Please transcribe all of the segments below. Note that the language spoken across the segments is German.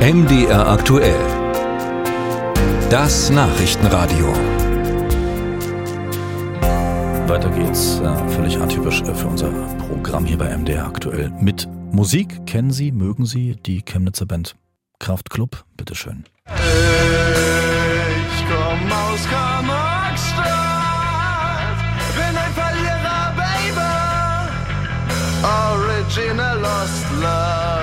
MDR aktuell. Das Nachrichtenradio. Weiter geht's, äh, völlig atypisch äh, für unser Programm hier bei MDR aktuell. Mit Musik kennen Sie, mögen Sie die Chemnitzer Band Kraftklub? Bitteschön. Ich komm aus Karl-Marx-Stadt, bin ein Verlierer, Baby. Original Lost Love.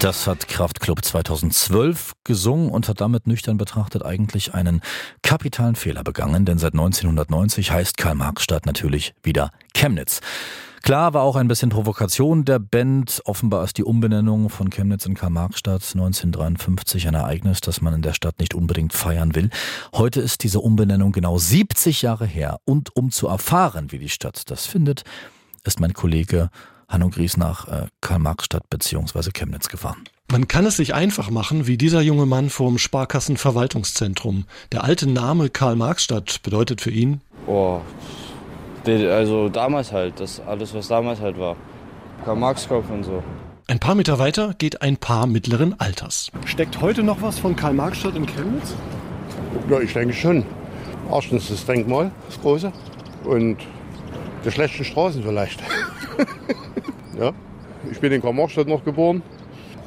Das hat Kraftklub 2012 gesungen und hat damit nüchtern betrachtet eigentlich einen kapitalen Fehler begangen, denn seit 1990 heißt Karl-Marx-Stadt natürlich wieder Chemnitz. Klar war auch ein bisschen Provokation der Band. Offenbar ist die Umbenennung von Chemnitz in Karl-Marx-Stadt 1953 ein Ereignis, das man in der Stadt nicht unbedingt feiern will. Heute ist diese Umbenennung genau 70 Jahre her. Und um zu erfahren, wie die Stadt das findet, ist mein Kollege Hanno Gries nach äh, Karl-Marx-Stadt bzw. Chemnitz gefahren. Man kann es sich einfach machen, wie dieser junge Mann vorm Sparkassenverwaltungszentrum. Der alte Name Karl-Marx-Stadt bedeutet für ihn Boah, die- also damals halt, das alles, was damals halt war. Karl-Marx-Kopf und so. Ein paar Meter weiter geht ein Paar mittleren Alters. Steckt heute noch was von Karl-Marx-Stadt in Chemnitz? Ja, ich denke schon. Erstens das Denkmal, das große. Und die schlechten Straßen vielleicht. ja. Ich bin in Karl-Marx-Stadt noch geboren.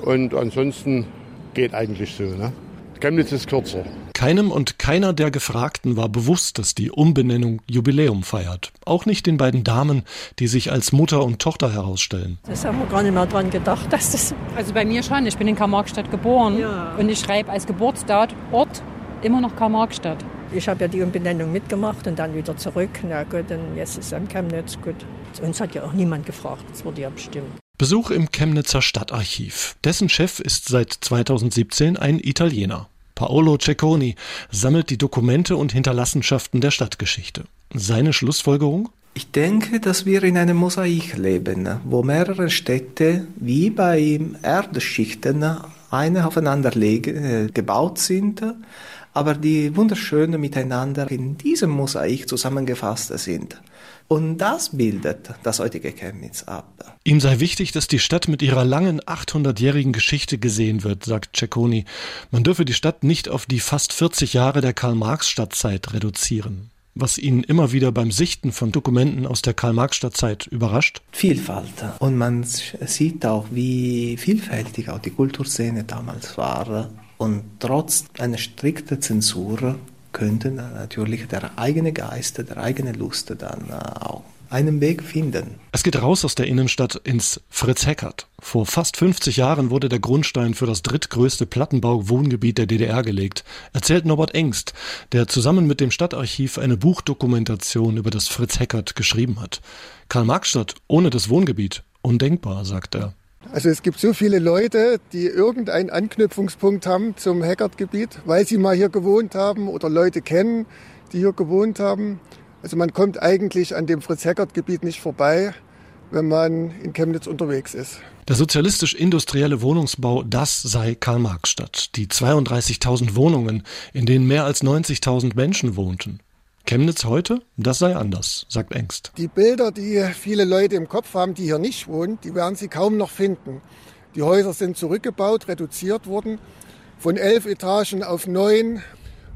Und ansonsten geht eigentlich so. Ne? Chemnitz ist kürzer. Keinem und keiner der Gefragten war bewusst, dass die Umbenennung Jubiläum feiert. Auch nicht den beiden Damen, die sich als Mutter und Tochter herausstellen. Das haben wir gar nicht mehr dran gedacht, dass das. Also bei mir schon. Ich bin in Karl-Marx-Stadt geboren Ja. und ich schreibe als Geburtsort Ort immer noch Karl-Marx-Stadt. Ich habe ja die Umbenennung mitgemacht und dann wieder zurück. Na gut, und jetzt ist es am Chemnitz gut. Uns hat ja auch niemand gefragt, es wurde ja bestimmt. Besuch im Chemnitzer Stadtarchiv. Dessen Chef ist seit 2017 ein Italiener. Paolo Cecconi sammelt die Dokumente und Hinterlassenschaften der Stadtgeschichte. Seine Schlussfolgerung? Ich denke, dass wir in einem Mosaik leben, wo mehrere Städte wie bei Erdschichten eine aufeinander äh, gebaut sind, aber die wunderschön miteinander in diesem Mosaik zusammengefasst sind. Und das bildet das heutige Chemnitz ab. Ihm sei wichtig, dass die Stadt mit ihrer langen 800-jährigen Geschichte gesehen wird, sagt Cecconi. Man dürfe die Stadt nicht auf die fast 40 Jahre der Karl-Marx-Stadtzeit reduzieren. Was ihn immer wieder beim Sichten von Dokumenten aus der Karl-Marx-Stadtzeit überrascht. Vielfalt. Und man sieht auch, wie vielfältig auch die Kulturszene damals war. Und trotz einer strikten Zensur könnten natürlich der eigene Geist, der eigene Lust dann auch einen Weg finden. Es geht raus aus der Innenstadt ins Fritz Heckert. Vor fast 50 Jahren wurde der Grundstein für das drittgrößte Plattenbau-Wohngebiet der DDR gelegt, erzählt Norbert Engst, der zusammen mit dem Stadtarchiv eine Buchdokumentation über das Fritz Heckert geschrieben hat. Karl-Marx-Stadt ohne das Wohngebiet, undenkbar, sagt er. Also es gibt so viele Leute, die irgendeinen Anknüpfungspunkt haben zum Heckert-Gebiet, weil sie mal hier gewohnt haben oder Leute kennen, die hier gewohnt haben. Also man kommt eigentlich an dem Fritz-Heckert-Gebiet nicht vorbei, wenn man in Chemnitz unterwegs ist. Der sozialistisch-industrielle Wohnungsbau, das sei Karl-Marx-Stadt. Die 32.000 Wohnungen, in denen mehr als 90.000 Menschen wohnten. Chemnitz heute, das sei anders, sagt Engst. Die Bilder, die viele Leute im Kopf haben, die hier nicht wohnen, die werden sie kaum noch finden. Die Häuser sind zurückgebaut, reduziert worden, von elf Etagen auf neun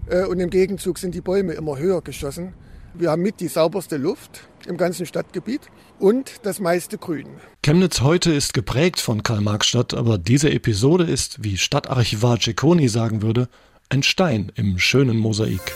äh, und im Gegenzug sind die Bäume immer höher geschossen. Wir haben mit die sauberste Luft im ganzen Stadtgebiet und das meiste Grün. Chemnitz heute ist geprägt von Karl-Marx-Stadt, aber diese Episode ist, wie Stadtarchivar Cecconi sagen würde, ein Stein im schönen Mosaik.